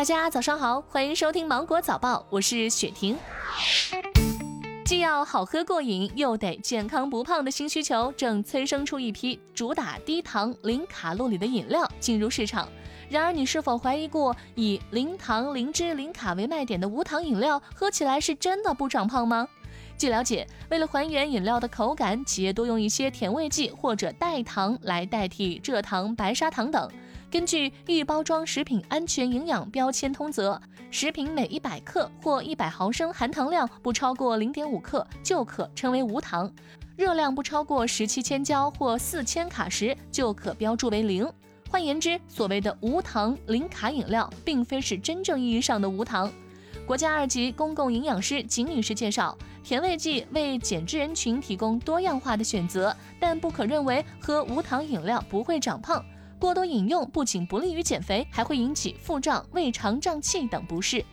大家早上好，欢迎收听芒果早报，我是雪婷。既要好喝过瘾，又得健康不胖的新需求，正催生出一批主打低糖、零卡路里的饮料进入市场。然而，你是否怀疑过，以零糖、零脂、零卡为卖点的无糖饮料，喝起来是真的不长胖吗？据了解，为了还原饮料的口感，企业多用一些甜味剂或者代糖来代替蔗糖、白砂糖等。根据预包装食品安全营养标签通则，食品每一百克或一百毫升含糖量不超过零点五克就可称为无糖，热量不超过十七千焦或四千卡时就可标注为零。换言之，所谓的无糖零卡饮料，并非是真正意义上的无糖。国家二级公共营养师景女士介绍，甜味剂为减脂人群提供多样化的选择，但不可认为喝无糖饮料不会长胖。过多饮用不仅不利于减肥，还会引起腹胀、胃肠胀气等不适。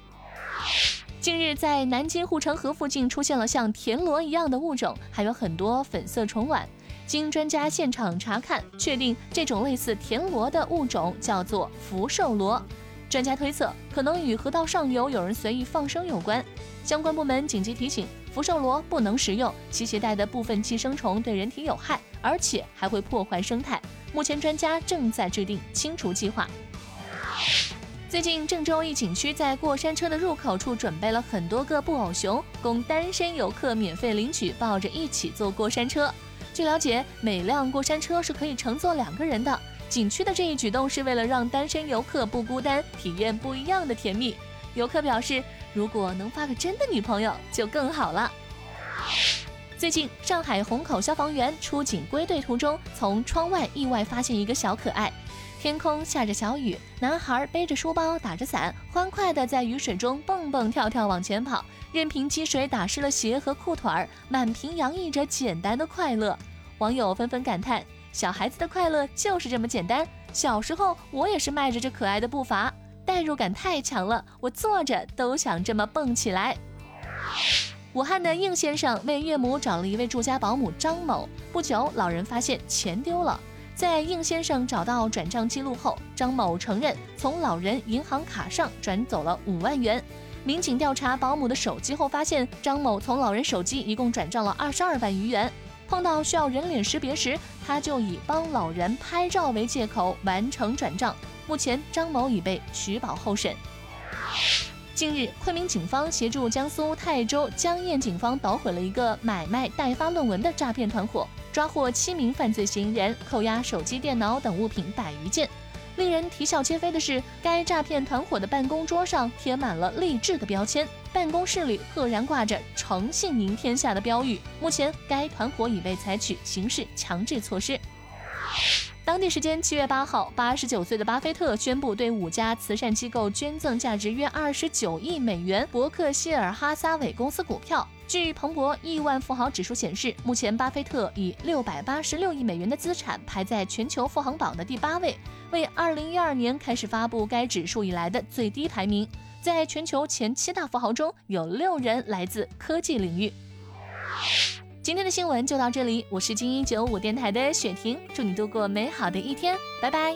近日，在南京护城河附近出现了像田螺一样的物种，还有很多粉色虫卵。经专家现场查看，确定这种类似田螺的物种叫做福寿螺。专家推测，可能与河道上游有人随意放生有关。相关部门紧急提醒：福寿螺不能食用，其携带的部分寄生虫对人体有害，而且还会破坏生态。目前专家正在制定清除计划。最近，郑州一景区在过山车的入口处准备了很多个布偶熊，供单身游客免费领取，抱着一起坐过山车。据了解，每辆过山车是可以乘坐两个人的。景区的这一举动是为了让单身游客不孤单，体验不一样的甜蜜。游客表示，如果能发个真的女朋友就更好了。最近，上海虹口消防员出警归队途中，从窗外意外发现一个小可爱。天空下着小雨，男孩背着书包，打着伞，欢快地在雨水中蹦蹦跳跳往前跑，任凭积水打湿了鞋和裤腿儿，满屏洋溢着简单的快乐。网友纷纷感叹。小孩子的快乐就是这么简单。小时候我也是迈着这可爱的步伐，代入感太强了，我坐着都想这么蹦起来。武汉的应先生为岳母找了一位住家保姆张某。不久，老人发现钱丢了，在应先生找到转账记录后，张某承认从老人银行卡上转走了五万元。民警调查保姆的手机后，发现张某从老人手机一共转账了二十二万余元。碰到需要人脸识别时，他就以帮老人拍照为借口完成转账。目前，张某已被取保候审。近日，昆明警方协助江苏泰州江堰警方捣毁了一个买卖代发论文的诈骗团伙，抓获七名犯罪嫌疑人，扣押手机、电脑等物品百余件。令人啼笑皆非的是，该诈骗团伙的办公桌上贴满了励志的标签，办公室里赫然挂着“诚信赢天下”的标语。目前，该团伙已被采取刑事强制措施。当地时间七月八号，八十九岁的巴菲特宣布对五家慈善机构捐赠价值约二十九亿美元伯克希尔哈撒韦公司股票。据彭博亿万富豪指数显示，目前巴菲特以六百八十六亿美元的资产排在全球富豪榜的第八位，为二零一二年开始发布该指数以来的最低排名。在全球前七大富豪中，有六人来自科技领域。今天的新闻就到这里，我是精英九五电台的雪婷，祝你度过美好的一天，拜拜。